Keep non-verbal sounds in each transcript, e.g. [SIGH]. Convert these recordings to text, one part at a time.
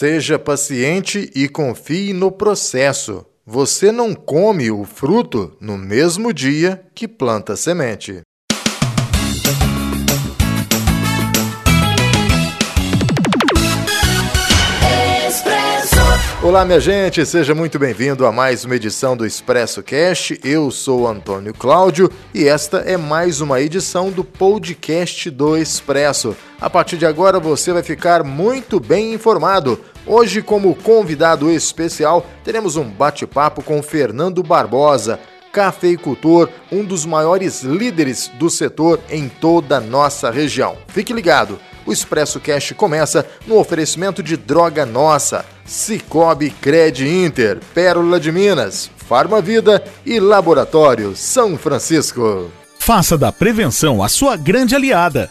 Seja paciente e confie no processo. Você não come o fruto no mesmo dia que planta a semente. Olá, minha gente, seja muito bem-vindo a mais uma edição do Expresso Cast. Eu sou Antônio Cláudio e esta é mais uma edição do podcast do Expresso. A partir de agora você vai ficar muito bem informado. Hoje, como convidado especial, teremos um bate-papo com Fernando Barbosa, cafeicultor, um dos maiores líderes do setor em toda a nossa região. Fique ligado. O Expresso Cash começa no oferecimento de Droga Nossa, Cicobi Cred Inter, Pérola de Minas, Farma Vida e Laboratório São Francisco. Faça da prevenção a sua grande aliada.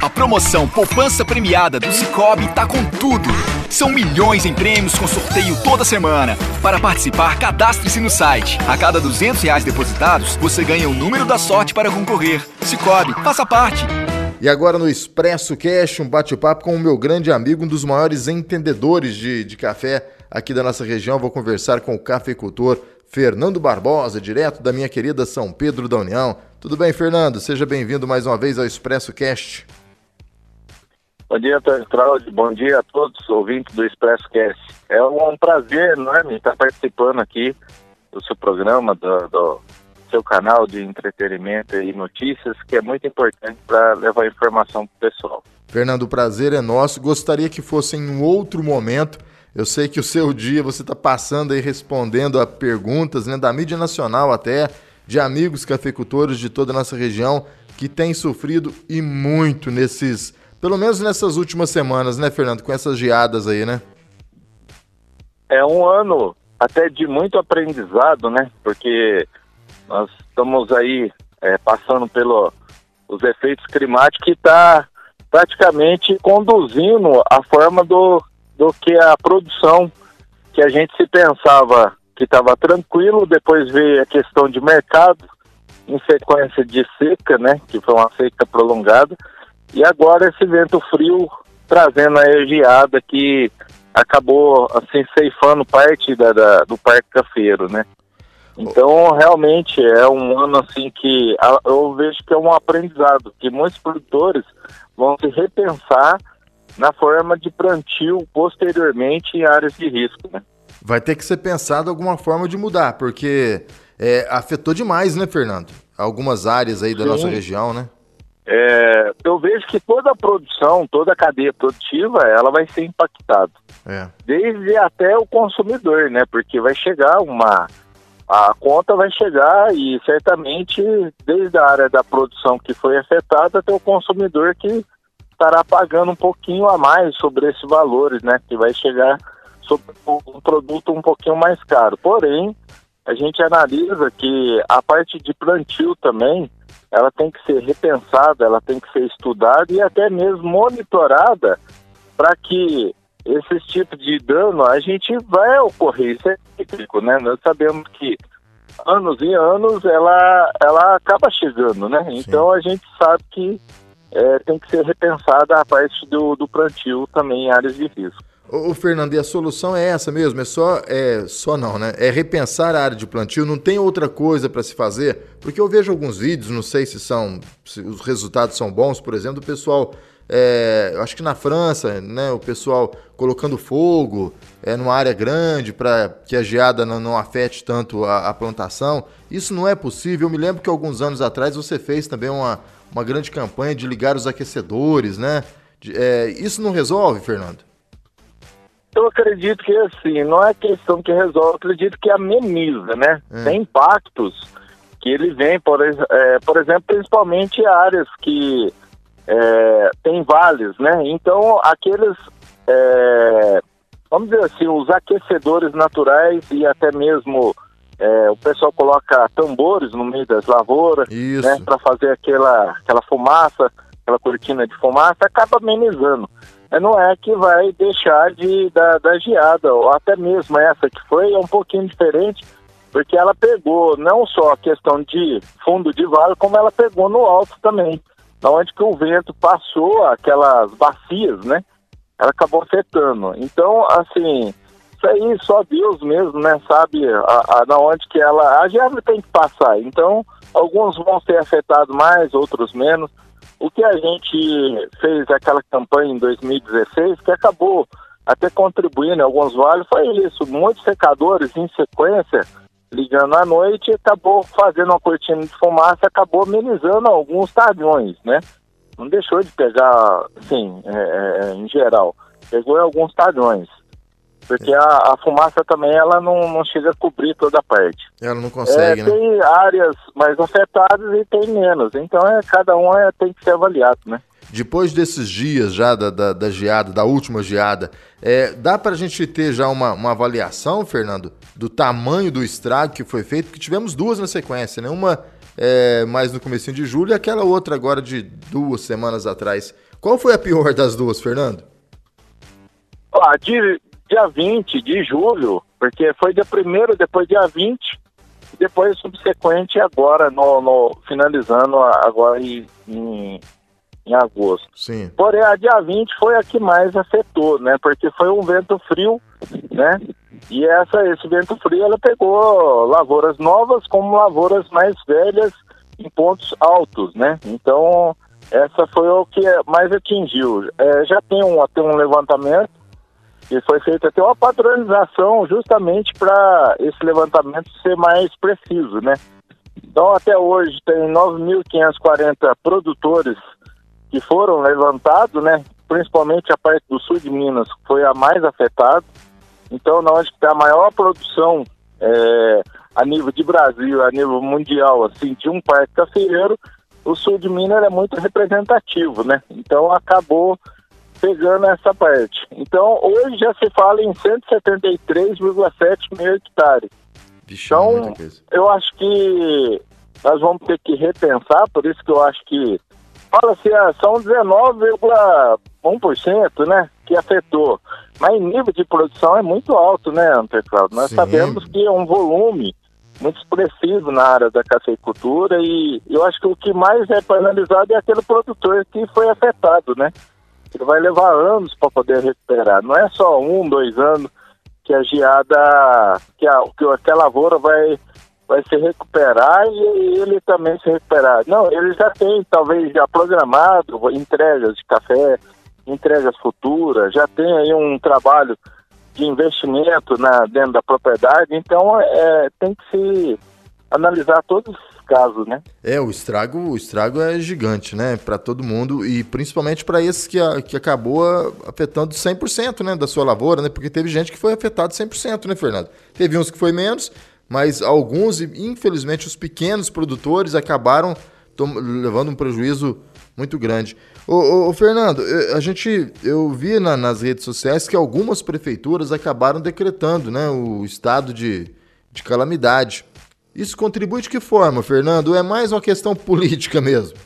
A promoção Poupança Premiada do Cicobi tá com tudo. São milhões em prêmios com sorteio toda semana. Para participar, cadastre-se no site. A cada 200 reais depositados, você ganha o número da sorte para concorrer. Cicobi, faça parte. E agora no Expresso Cash, um bate-papo com o meu grande amigo, um dos maiores entendedores de, de café aqui da nossa região. Vou conversar com o cafeicultor Fernando Barbosa, direto da minha querida São Pedro da União. Tudo bem, Fernando? Seja bem-vindo mais uma vez ao Expresso Cast. Bom dia, Antônio Cláudio. Bom dia a todos os ouvintes do Expresso Cast. É um prazer enorme estar participando aqui do seu programa, do, do seu canal de entretenimento e notícias, que é muito importante para levar informação para o pessoal. Fernando, o prazer é nosso. Gostaria que fosse em um outro momento eu sei que o seu dia você está passando aí respondendo a perguntas né, da mídia nacional até, de amigos cafeicultores de toda a nossa região que têm sofrido e muito nesses, pelo menos nessas últimas semanas, né, Fernando, com essas geadas aí, né? É um ano até de muito aprendizado, né? Porque nós estamos aí é, passando pelos efeitos climáticos que está praticamente conduzindo a forma do do que a produção que a gente se pensava que estava tranquilo, depois veio a questão de mercado, em sequência de seca, né, que foi uma seca prolongada, e agora esse vento frio trazendo a geada que acabou assim ceifando parte da, da, do parque cafeiro, né? Então realmente é um ano assim que eu vejo que é um aprendizado que muitos produtores vão se repensar na forma de plantio posteriormente em áreas de risco. Né? Vai ter que ser pensado alguma forma de mudar, porque é, afetou demais, né, Fernando? Algumas áreas aí da Sim. nossa região, né? É, eu vejo que toda a produção, toda a cadeia produtiva, ela vai ser impactada. É. Desde até o consumidor, né? Porque vai chegar uma. A conta vai chegar e certamente, desde a área da produção que foi afetada até o consumidor que estará pagando um pouquinho a mais sobre esses valores, né? Que vai chegar sobre um produto um pouquinho mais caro. Porém, a gente analisa que a parte de plantio também, ela tem que ser repensada, ela tem que ser estudada e até mesmo monitorada para que esses tipos de dano a gente vai ocorrer, isso é cíclico, né? Nós sabemos que anos e anos ela, ela acaba chegando, né? Sim. Então a gente sabe que é, tem que ser repensada a parte do, do plantio também em áreas de risco. Ô, Fernando, e a solução é essa mesmo? É só, é só não, né? É repensar a área de plantio, não tem outra coisa para se fazer? Porque eu vejo alguns vídeos, não sei se são, se os resultados são bons, por exemplo, do pessoal, é, acho que na França, né, o pessoal colocando fogo é, numa área grande para que a geada não, não afete tanto a, a plantação. Isso não é possível. Eu me lembro que alguns anos atrás você fez também uma, uma grande campanha de ligar os aquecedores, né? É, isso não resolve, Fernando? Eu acredito que assim, não é questão que resolve, eu acredito que ameniza, né? É. Tem impactos que ele vem, por, é, por exemplo, principalmente áreas que é, tem vales, né? Então, aqueles é, vamos dizer assim, os aquecedores naturais e até mesmo é, o pessoal coloca tambores no meio das lavouras, né, para fazer aquela, aquela fumaça, aquela cortina de fumaça, acaba amenizando. Mas não é que vai deixar de da, da geada, ou até mesmo essa que foi é um pouquinho diferente, porque ela pegou não só a questão de fundo de vale, como ela pegou no alto também, onde que o vento passou aquelas bacias, né? Ela acabou afetando. Então, assim, isso aí só Deus mesmo, né, sabe a, na onde que ela. A geada tem que passar. Então, alguns vão ser afetados mais, outros menos. O que a gente fez aquela campanha em 2016, que acabou até contribuindo em alguns vales, foi isso. Muitos secadores em sequência, ligando à noite, acabou fazendo uma cortina de fumaça, acabou amenizando alguns talhões, né? Não deixou de pegar, assim, é, é, em geral. Pegou em alguns talhões. Porque a, a, fumaça também ela não, não chega a cobrir toda a parte. Ela não consegue, é, né? Tem áreas mais afetadas e tem menos. Então é, cada um é, tem que ser avaliado, né? Depois desses dias já da, da, da geada, da última geada, é, dá para a gente ter já uma, uma avaliação, Fernando, do tamanho do estrago que foi feito? Porque tivemos duas na sequência, né? Uma é, mais no começo de julho e aquela outra agora de duas semanas atrás. Qual foi a pior das duas, Fernando? Ah, de, dia 20 de julho, porque foi dia 1 depois dia 20, depois subsequente agora, no, no finalizando agora em, em, em, agosto. Sim. Porém, a dia 20 foi a que mais afetou, né? Porque foi um vento frio, né? E essa, esse vento frio, ela pegou lavouras novas como lavouras mais velhas em pontos altos, né? Então, essa foi o que mais atingiu. É, já tem um, até um levantamento e foi feita até uma padronização justamente para esse levantamento ser mais preciso, né? Então, até hoje, tem 9.540 produtores que foram levantados, né? Principalmente a parte do sul de Minas, que foi a mais afetada. Então, na onde está a maior produção é, a nível de Brasil, a nível mundial, assim, de um parque cafeeiro, o sul de Minas é muito representativo, né? Então, acabou pegando essa parte. Então, hoje já se fala em 173,7 mil hectares. Vixe, então, eu acho que nós vamos ter que repensar, por isso que eu acho que fala-se, ah, são 19,1%, né, que afetou. Mas em nível de produção é muito alto, né, Anteclaudo? Nós Sim. sabemos que é um volume muito expressivo na área da cafeicultura e eu acho que o que mais é penalizado é aquele produtor que foi afetado, né? Ele vai levar anos para poder recuperar. Não é só um, dois anos que a geada, que a, que a lavoura vai, vai se recuperar e ele também se recuperar. Não, ele já tem talvez já programado entregas de café, entregas futuras, já tem aí um trabalho de investimento na, dentro da propriedade, então é, tem que se analisar todos casos, né? É, o estrago, o estrago é gigante, né, para todo mundo e principalmente para esses que, a, que acabou afetando 100%, né, da sua lavoura, né? Porque teve gente que foi afetado 100%, né, Fernando? Teve uns que foi menos, mas alguns, infelizmente, os pequenos produtores acabaram levando um prejuízo muito grande. Ô, ô, ô, Fernando, a gente, eu vi na, nas redes sociais que algumas prefeituras acabaram decretando né, o estado de, de calamidade. Isso contribui de que forma, Fernando? É mais uma questão [LAUGHS] política mesmo?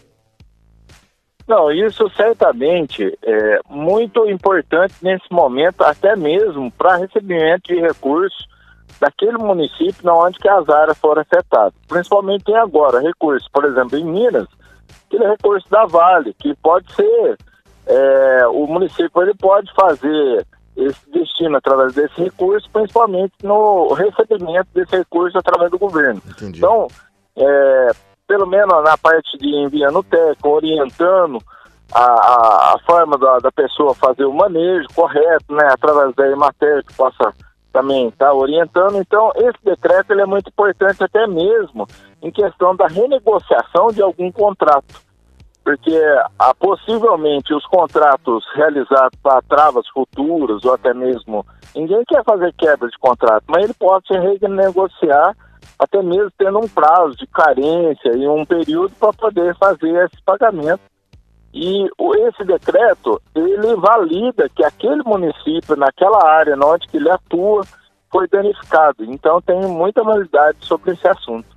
Não, isso certamente é muito importante nesse momento, até mesmo para recebimento de recursos daquele município onde que as áreas foram afetadas. Principalmente tem agora recursos, por exemplo, em Minas, aquele recurso da Vale, que pode ser, é, o município ele pode fazer esse destino através desse recurso, principalmente no recebimento desse recurso através do governo. Entendi. Então, é, pelo menos na parte de enviando técnico, orientando a, a, forma da, da, pessoa fazer o manejo correto, né, através da matéria que possa também estar tá orientando. Então, esse decreto ele é muito importante até mesmo em questão da renegociação de algum contrato porque ah, possivelmente os contratos realizados para travas futuras ou até mesmo ninguém quer fazer quebra de contrato, mas ele pode se renegociar até mesmo tendo um prazo de carência e um período para poder fazer esse pagamento E esse decreto, ele valida que aquele município, naquela área onde ele atua, foi danificado. Então tem muita validade sobre esse assunto.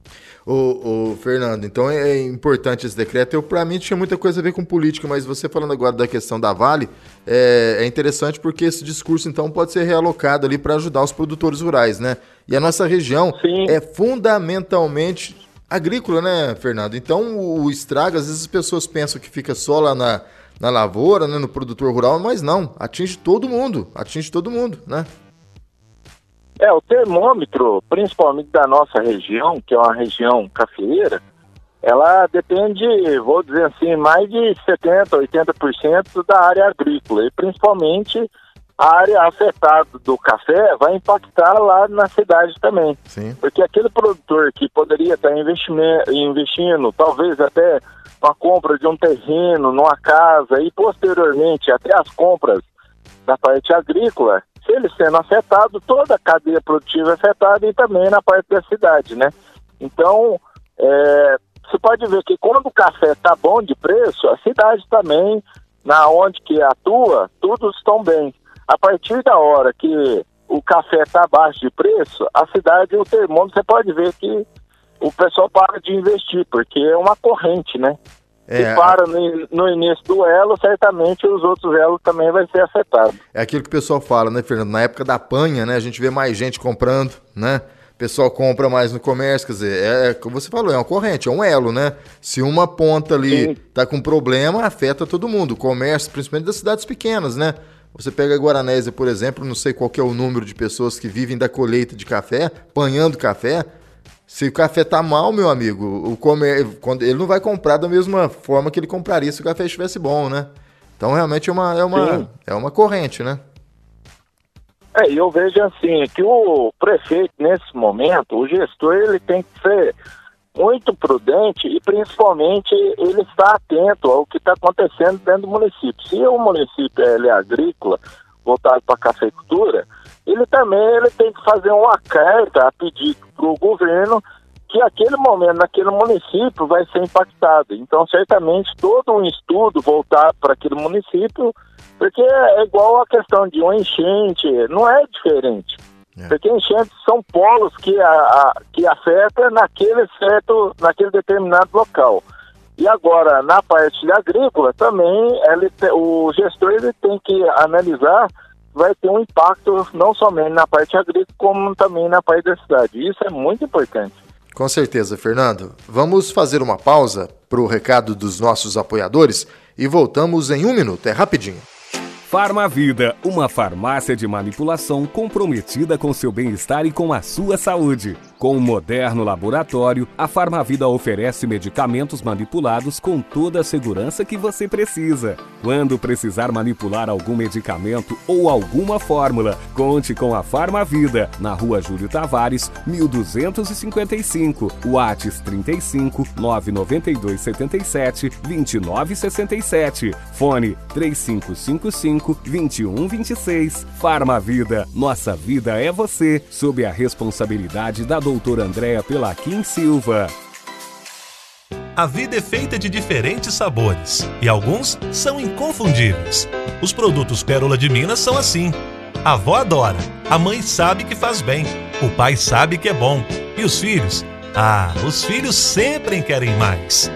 O, Fernando, então é, é importante esse decreto. Eu, para mim, tinha muita coisa a ver com política, mas você falando agora da questão da Vale, é, é interessante porque esse discurso, então, pode ser realocado ali para ajudar os produtores rurais, né? E a nossa região Sim. é fundamentalmente agrícola, né, Fernando? Então, o, o estrago, às vezes as pessoas pensam que fica só lá na, na lavoura, né, no produtor rural, mas não, atinge todo mundo, atinge todo mundo, né? É, o termômetro, principalmente da nossa região, que é uma região cafeeira, ela depende, vou dizer assim, mais de 70%, 80% da área agrícola. E principalmente a área afetada do café vai impactar lá na cidade também. Sim. Porque aquele produtor que poderia estar investindo, talvez até uma compra de um terreno, numa casa e posteriormente até as compras da parte agrícola, se ele sendo afetado, toda a cadeia produtiva é afetada e também na parte da cidade, né? Então, é, você pode ver que quando o café está bom de preço, a cidade também, na onde que atua, todos estão bem. A partir da hora que o café está abaixo de preço, a cidade, o termômetro, você pode ver que o pessoal para de investir, porque é uma corrente, né? É, Se para no, no, início do elo, certamente os outros elos também vai ser afetados. É aquilo que o pessoal fala, né, Fernando? Na época da panha, né, a gente vê mais gente comprando, né? O pessoal compra mais no comércio, quer dizer, é, é como você falou, é uma corrente, é um elo, né? Se uma ponta ali Sim. tá com problema, afeta todo mundo. O comércio, principalmente das cidades pequenas, né? Você pega a Guaranésia, por exemplo, não sei qual é o número de pessoas que vivem da colheita de café, panhando café, se o café tá mal, meu amigo, o comer, quando ele não vai comprar da mesma forma que ele compraria se o café estivesse bom, né? Então realmente é uma é uma é uma corrente, né? É, eu vejo assim que o prefeito nesse momento, o gestor, ele tem que ser muito prudente e principalmente ele está atento ao que está acontecendo dentro do município. Se o município ele é agrícola, voltado para a cafeicultura, ele também ele tem que fazer uma carta a pedir para o governo que aquele momento, naquele município, vai ser impactado. Então, certamente, todo um estudo voltado para aquele município, porque é igual a questão de uma enchente, não é diferente. É. Porque enchentes são polos que, a, a, que afetam naquele certo, naquele determinado local. E agora, na parte agrícola, também ele, o gestor ele tem que analisar vai ter um impacto não somente na parte agrícola, como também na parte da cidade. Isso é muito importante. Com certeza, Fernando. Vamos fazer uma pausa para o recado dos nossos apoiadores e voltamos em um minuto. É rapidinho. Farmavida, uma farmácia de manipulação comprometida com seu bem-estar e com a sua saúde. Com um moderno laboratório, a Farmavida oferece medicamentos manipulados com toda a segurança que você precisa. Quando precisar manipular algum medicamento ou alguma fórmula, conte com a Farmavida, na rua Júlio Tavares, 1255, Whats 35 992 77 2967, fone 3555 2126. Farmavida, nossa vida é você, sob a responsabilidade da doutora doutora Andréa Pelaquim Silva. A vida é feita de diferentes sabores e alguns são inconfundíveis. Os produtos Pérola de Minas são assim. A avó adora, a mãe sabe que faz bem, o pai sabe que é bom e os filhos? Ah, os filhos sempre querem mais.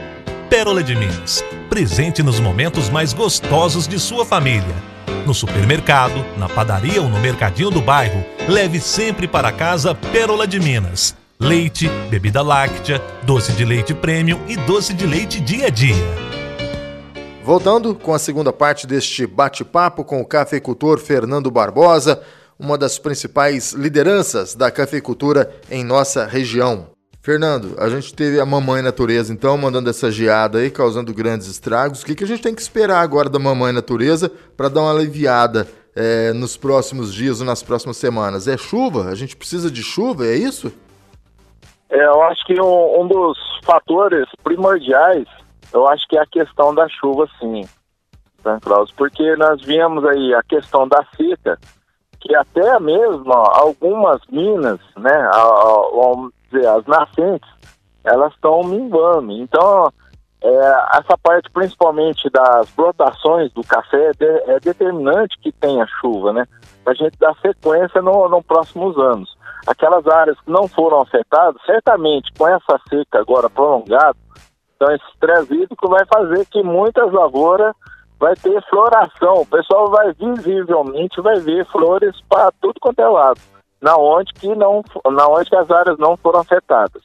Pérola de Minas, presente nos momentos mais gostosos de sua família. No supermercado, na padaria ou no mercadinho do bairro, leve sempre para casa Pérola de Minas. Leite, bebida láctea, doce de leite premium e doce de leite dia a dia. Voltando com a segunda parte deste bate-papo com o cafeicultor Fernando Barbosa, uma das principais lideranças da cafeicultura em nossa região. Fernando, a gente teve a mamãe natureza, então, mandando essa geada aí, causando grandes estragos. O que, que a gente tem que esperar agora da mamãe natureza para dar uma aliviada é, nos próximos dias ou nas próximas semanas? É chuva? A gente precisa de chuva, é isso? É, eu acho que um, um dos fatores primordiais, eu acho que é a questão da chuva, sim, São Claus, porque nós vimos aí a questão da seca, que até mesmo algumas minas, né, a, a, dizer, as nascentes, elas estão minguando. Então, é, essa parte principalmente das brotações do café é, é determinante que tenha chuva, né? Para a gente dar sequência nos no próximos anos. Aquelas áreas que não foram afetadas, certamente com essa seca agora prolongada, então esse estresse hídrico vai fazer que muitas lavouras vai ter floração. O pessoal vai visivelmente vai ver flores para tudo quanto é lado, na onde que não, na onde as áreas não foram afetadas.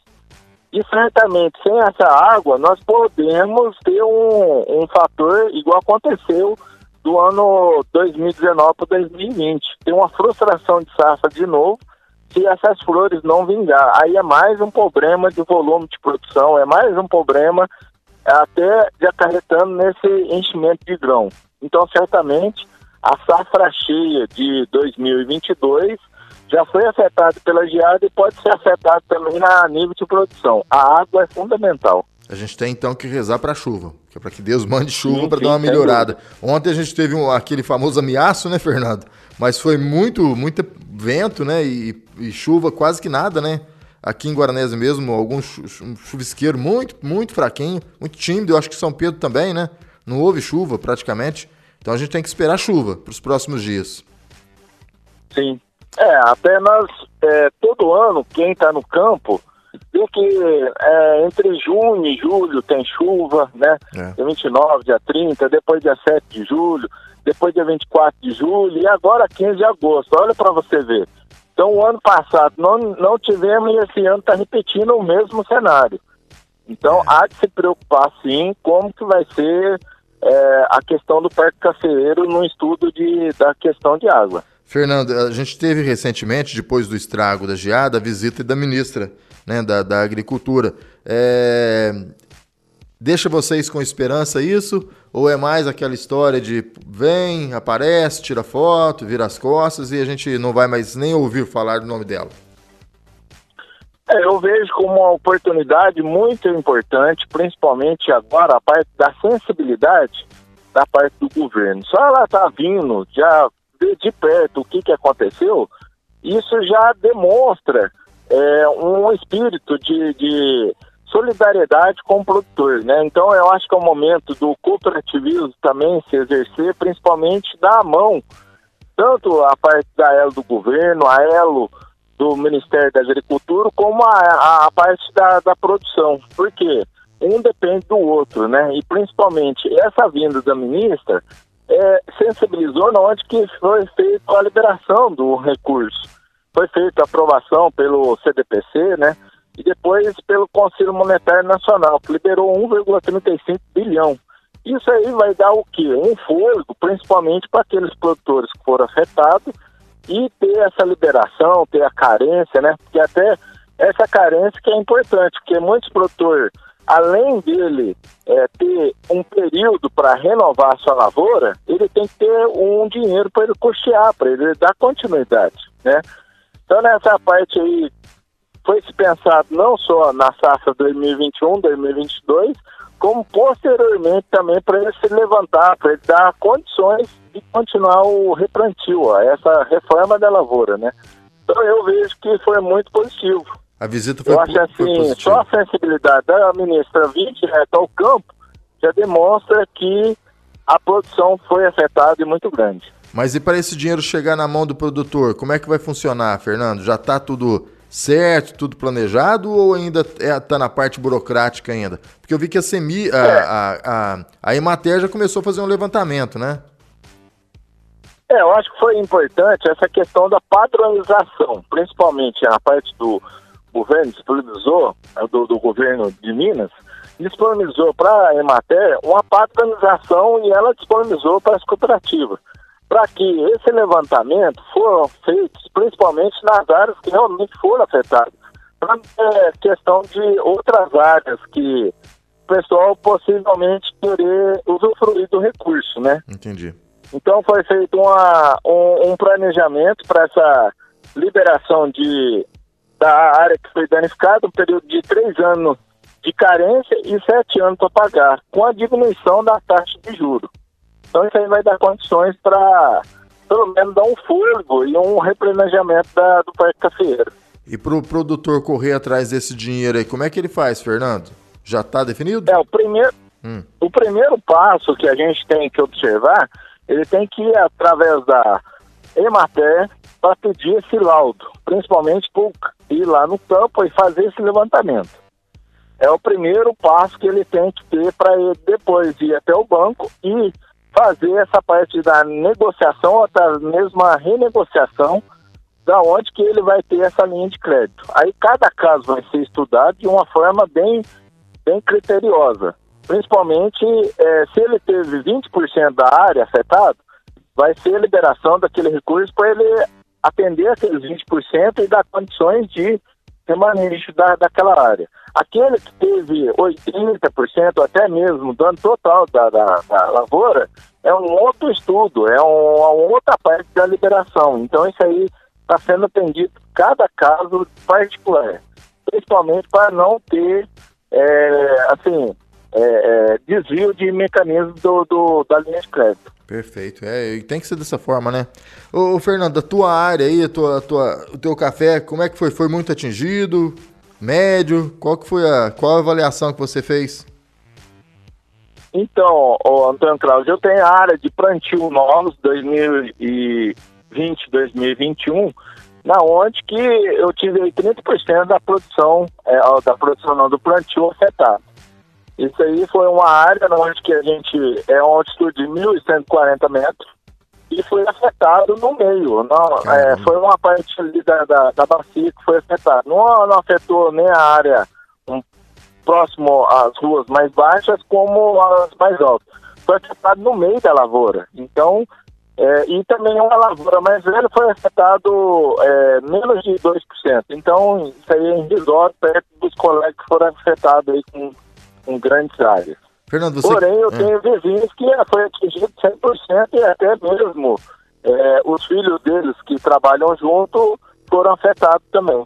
E certamente, sem essa água, nós podemos ter um, um fator igual aconteceu do ano 2019 para 2020. Tem uma frustração de safra de novo se essas flores não vingar. Aí é mais um problema de volume de produção, é mais um problema até de acarretando nesse enchimento de grão. Então, certamente, a safra cheia de 2022 já foi afetado pela geada e pode ser afetado também na nível de produção. A água é fundamental. A gente tem então que rezar para a chuva, que é para que Deus mande chuva para dar uma melhorada. Ontem a gente teve um, aquele famoso ameaço, né, Fernando? Mas foi muito, muito vento, né, e, e chuva quase que nada, né? Aqui em Guaranese mesmo, algum chuvisqueiro muito, muito fraquinho, muito tímido. Eu acho que São Pedro também, né? Não houve chuva praticamente. Então a gente tem que esperar chuva para os próximos dias. Sim, é, apenas é, todo ano, quem está no campo, vê que é, entre junho e julho tem chuva, né? É. Dia 29, dia 30, depois dia 7 de julho, depois dia 24 de julho e agora 15 de agosto. Olha para você ver. Então, o ano passado não, não tivemos e esse ano está repetindo o mesmo cenário. Então, é. há de se preocupar, sim, como que vai ser é, a questão do parque cafeeiro no estudo de, da questão de água. Fernando, a gente teve recentemente, depois do estrago da geada, a visita da ministra né, da, da Agricultura. É... Deixa vocês com esperança isso? Ou é mais aquela história de vem, aparece, tira foto, vira as costas e a gente não vai mais nem ouvir falar do nome dela? É, eu vejo como uma oportunidade muito importante, principalmente agora, a parte da sensibilidade da parte do governo. Só ela está vindo, já ver de perto o que, que aconteceu, isso já demonstra é, um espírito de, de, solidariedade com o produtor, né? Então eu acho que é o momento do cooperativismo também se exercer, principalmente da mão, tanto a parte da elo do governo, a elo do Ministério da Agricultura, como a, a parte da, da produção. Por quê? Um depende do outro, né? E principalmente essa vinda da ministra é, sensibilizou na onde que foi feita a liberação do recurso. Foi feita a aprovação pelo CDPC, né? E depois pelo Conselho Monetário Nacional, que liberou 1,35 bilhão. Isso aí vai dar o quê? Um fôlego, principalmente para aqueles produtores que foram afetados e ter essa liberação, ter a carência, né? Porque até essa carência que é importante, porque muitos produtores além dele é, ter um período para renovar sua lavoura, ele tem que ter um dinheiro para ele custear, para ele dar continuidade, né? Então nessa parte aí foi se pensado não só na safra 2021, 2022, como posteriormente também para ele se levantar, para ele dar condições de continuar o replantio, ó, essa reforma da lavoura, né? Então eu vejo que foi muito positivo. A visita foi Eu acho assim, só a sensibilidade da ministra vir direto ao campo já demonstra que a produção foi afetada e muito grande. Mas e para esse dinheiro chegar na mão do produtor, como é que vai funcionar, Fernando? Já está tudo certo, tudo planejado ou ainda está é, tá na parte burocrática ainda? Porque eu vi que a Semi, a, é. a, a, a Emater já começou a fazer um levantamento, né? É, eu acho que foi importante essa questão da padronização, principalmente a parte do, governo disponibilizou, é, do, do governo de Minas, disponibilizou para a Emater uma padronização e ela disponibilizou para as cooperativas, para que esse levantamento foram feitos principalmente nas áreas que realmente foram afetadas. Para é, questão de outras áreas que o pessoal possivelmente querer usufruir do recurso, né? Entendi. Então foi feito uma, um, um planejamento para essa liberação de da área que foi danificada, um período de três anos de carência e sete anos para pagar, com a diminuição da taxa de juros. Então isso aí vai dar condições para, pelo menos, dar um fôlego e um replanejamento da, do Parque Cafeiro. E para o produtor correr atrás desse dinheiro aí, como é que ele faz, Fernando? Já está definido? É, o primeiro, Hum. O primeiro passo que a gente tem que observar, ele tem que ir através da Emater para pedir esse laudo, principalmente por ir lá no campo e fazer esse levantamento. É o primeiro passo que ele tem que ter para depois ir até o banco e fazer essa parte da negociação ou da mesma renegociação da onde que ele vai ter essa linha de crédito. Aí cada caso vai ser estudado de uma forma bem, bem criteriosa. Principalmente é, se ele teve 20% da área afetada, vai ser a liberação daquele recurso para ele atender aqueles 20% e dar condições de remanejo da, daquela área. Aquele que teve 80%, até mesmo dano total da, da, da, lavoura, é um outro estudo, é um, uma outra parte da liberação. Então, isso aí está sendo atendido cada caso particular, principalmente para não ter, é, assim, é, é, desvio de mecanismo do, do, da linha de crédito. Perfeito, é, tem que ser dessa forma, né? Ô, ô Fernando, a tua área aí, a tua, a tua, o teu café, como é que foi? Foi muito atingido? Médio? Qual que foi a, qual a avaliação que você fez? Então, ô, Antônio Cláudio, eu tenho a área de plantio novos 2020, 2021, na onde que eu tive 30% da produção, é, da produção não, do plantio afetado. Isso aí foi uma área onde que a gente é uma altitude de 1.140 metros e foi afetado no meio. Não, é, foi uma parte ali da, da, da, bacia que foi afetada. Não, não afetou nem a área um, próximo às ruas mais baixas como as mais altas. Foi afetado no meio da lavoura. Então, é, e também uma lavoura mais velha foi afetado é, menos de 2%. Então, isso aí é irrisório perto dos colegas que foram afetados aí com com grandes áreas. Fernando, você... Porém, eu é. tenho vizinhos que foi atingido 100% e até mesmo é, os filhos deles que trabalham junto foram afetados também.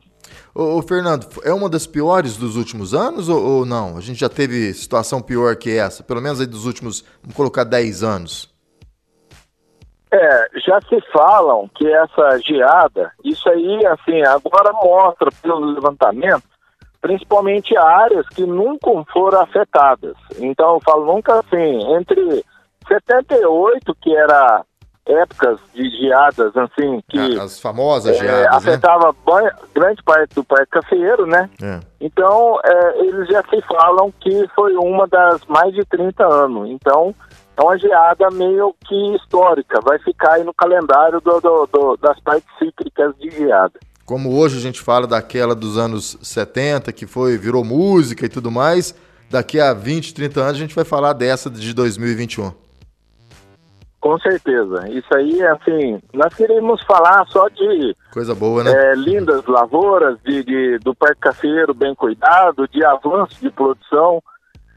Ô, ô, Fernando, é uma das piores dos últimos anos ou, ou, não? A gente já teve situação pior que essa, pelo menos aí dos últimos, vamos colocar 10 anos. É, já se falam que essa geada, isso aí, assim, agora mostra pelo levantamento principalmente áreas que nunca foram afetadas. Então, eu falo nunca assim, entre 78, que era épocas de geadas, assim, que... As famosas é, geadas, né? Afetava né? grande parte do parque cafeiro, né? É. Então, é, eles já se falam que foi uma das mais de 30 anos. Então, é uma geada meio que histórica, vai ficar aí no calendário do, do, do, das partes cíclicas de geada. Como hoje a gente fala daquela dos anos 70, que foi virou música e tudo mais, daqui a 20, 30 anos a gente vai falar dessa de 2021. Com certeza. Isso aí, assim, nós queríamos falar só de... Coisa boa, né? É, lindas lavouras, de, de, do parque cafeiro bem cuidado, de avanço de produção,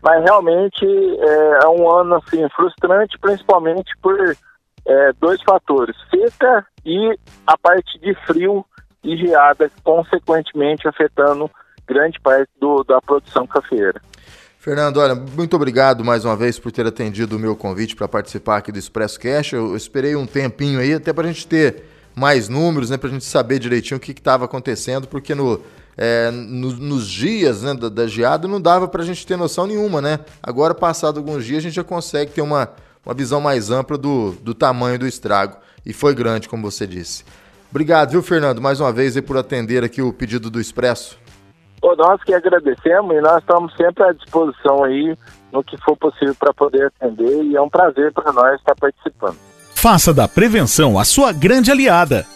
mas realmente é, é um ano, assim, frustrante, principalmente por é, dois fatores, seca e a parte de frio e geada, consequentemente afetando grande parte do, da produção cafeeira. Fernando, olha, muito obrigado mais uma vez por ter atendido o meu convite para participar aqui do Expresso Cash. Eu esperei um tempinho aí, até para a gente ter mais números, né, para a gente saber direitinho o que estava acontecendo, porque no, é, no, nos dias né, da, da geada não dava para a gente ter noção nenhuma, né? Agora, passado alguns dias, a gente já consegue ter uma, uma visão mais ampla do, do tamanho do estrago. E foi grande, como você disse. Obrigado, viu, Fernando, mais uma vez aí por atender aqui o pedido do Expresso. Pô, nós que agradecemos e nós estamos sempre à disposição aí no que for possível para poder atender e é um prazer para nós estar participando. Faça da prevenção a sua grande aliada.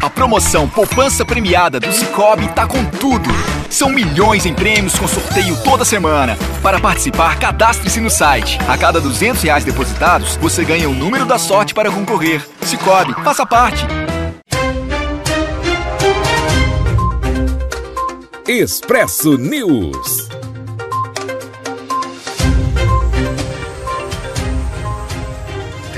A promoção Poupança Premiada do Cicobi tá com tudo. São milhões em prêmios com sorteio toda semana. Para participar, cadastre-se no site. A cada 200 reais depositados, você ganha o número da sorte para concorrer. Cicobi, faça parte. Expresso News.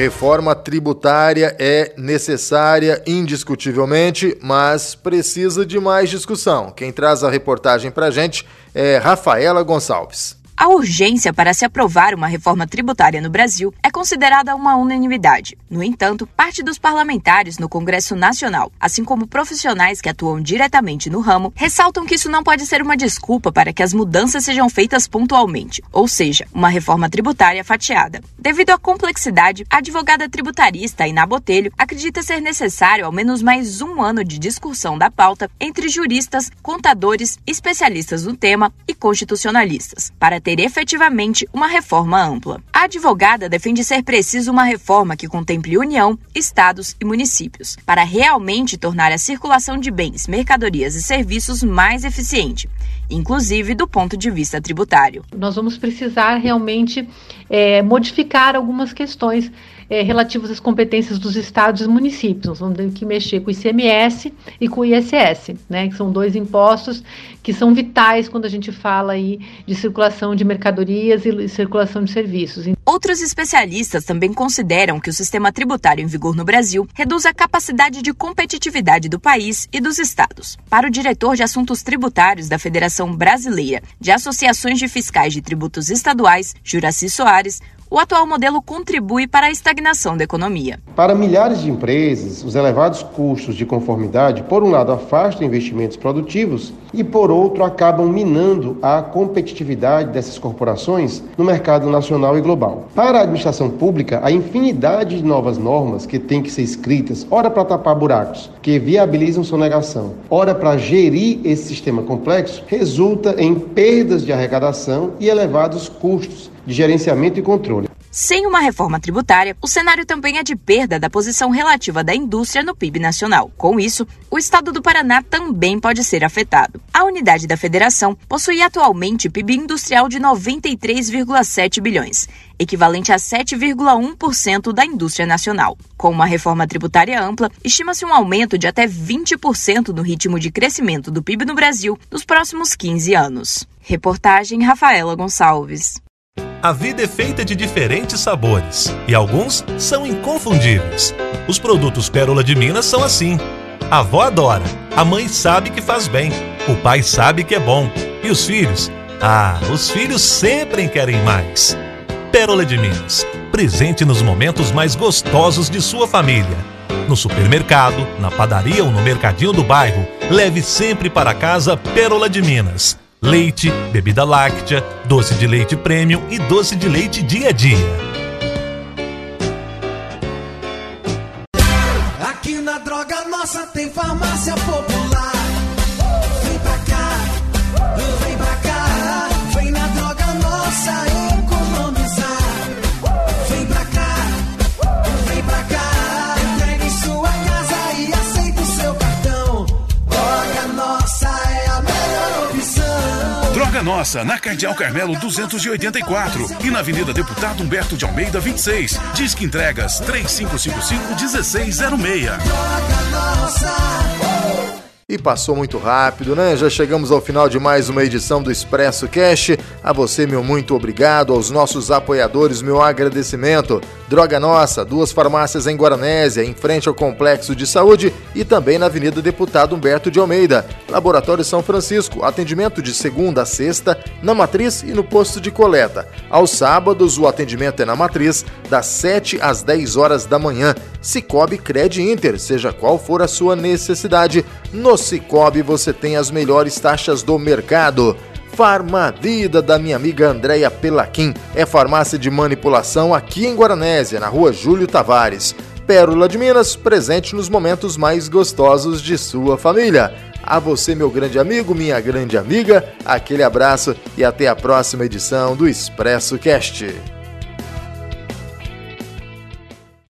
Reforma tributária é necessária, indiscutivelmente, mas precisa de mais discussão. Quem traz a reportagem para a gente é Rafaela Gonçalves. A urgência para se aprovar uma reforma tributária no Brasil é considerada uma unanimidade. No entanto, parte dos parlamentares no Congresso Nacional, assim como profissionais que atuam diretamente no ramo, ressaltam que isso não pode ser uma desculpa para que as mudanças sejam feitas pontualmente, ou seja, uma reforma tributária fatiada. Devido à complexidade, a advogada tributarista Iná Botelho acredita ser necessário ao menos mais um ano de discussão da pauta entre juristas, contadores, especialistas no tema e constitucionalistas, para ter ter efetivamente uma reforma ampla. A advogada defende ser preciso uma reforma que contemple União, estados e municípios, para realmente tornar a circulação de bens, mercadorias e serviços mais eficiente, inclusive do ponto de vista tributário. Nós vamos precisar realmente é, modificar algumas questões é, relativos às competências dos estados e municípios. vamos ter que mexer com o ICMS e com o ISS, né, que são dois impostos que são vitais quando a gente fala aí de circulação de mercadorias e circulação de serviços. Outros especialistas também consideram que o sistema tributário em vigor no Brasil reduz a capacidade de competitividade do país e dos estados. Para o diretor de assuntos tributários da Federação Brasileira de Associações de Fiscais de Tributos Estaduais, Juraci Soares, o atual modelo contribui para a estagnação da economia. Para milhares de empresas, os elevados custos de conformidade, por um lado, afastam investimentos produtivos e, por outro, acabam minando a competitividade dessas corporações no mercado nacional e global. Para a administração pública, a infinidade de novas normas que têm que ser escritas, ora para tapar buracos que viabilizam sonegação, ora para gerir esse sistema complexo, resulta em perdas de arrecadação e elevados custos de gerenciamento e controle. Sem uma reforma tributária, o cenário também é de perda da posição relativa da indústria no PIB nacional. Com isso, o estado do Paraná também pode ser afetado. A unidade da federação possui atualmente PIB industrial de 93,7 bilhões, equivalente a 7,1% da indústria nacional. Com uma reforma tributária ampla, estima-se um aumento de até 20% no ritmo de crescimento do PIB no Brasil nos próximos 15 anos. Reportagem Rafaela Gonçalves. A vida é feita de diferentes sabores e alguns são inconfundíveis. Os produtos Pérola de Minas são assim. A avó adora, a mãe sabe que faz bem, o pai sabe que é bom e os filhos? Ah, os filhos sempre querem mais. Pérola de Minas, presente nos momentos mais gostosos de sua família. No supermercado, na padaria ou no mercadinho do bairro, leve sempre para casa Pérola de Minas leite, bebida láctea, doce de leite premium e doce de leite dia a dia. Aqui na Droga Nossa tem farmácia popular. Nossa, na Cardeal Carmelo 284 e na Avenida Deputado Humberto de Almeida 26. Disque entregas 3555-1606. Droga Nossa. E passou muito rápido, né? Já chegamos ao final de mais uma edição do Expresso Cash. A você, meu muito obrigado. Aos nossos apoiadores, meu agradecimento. Droga Nossa, duas farmácias em Guaranésia, em frente ao Complexo de Saúde e também na Avenida Deputado Humberto de Almeida. Laboratório São Francisco, atendimento de segunda a sexta, na matriz e no posto de coleta. Aos sábados, o atendimento é na matriz, das 7 às 10 horas da manhã. Cicobi Cred Inter, seja qual for a sua necessidade. No Cicobi você tem as melhores taxas do mercado. Farmavida da minha amiga Andréia Pelaquim. É farmácia de manipulação aqui em Guaranésia, na rua Júlio Tavares. Pérola de Minas, presente nos momentos mais gostosos de sua família. A você, meu grande amigo, minha grande amiga, aquele abraço e até a próxima edição do Expresso Cast.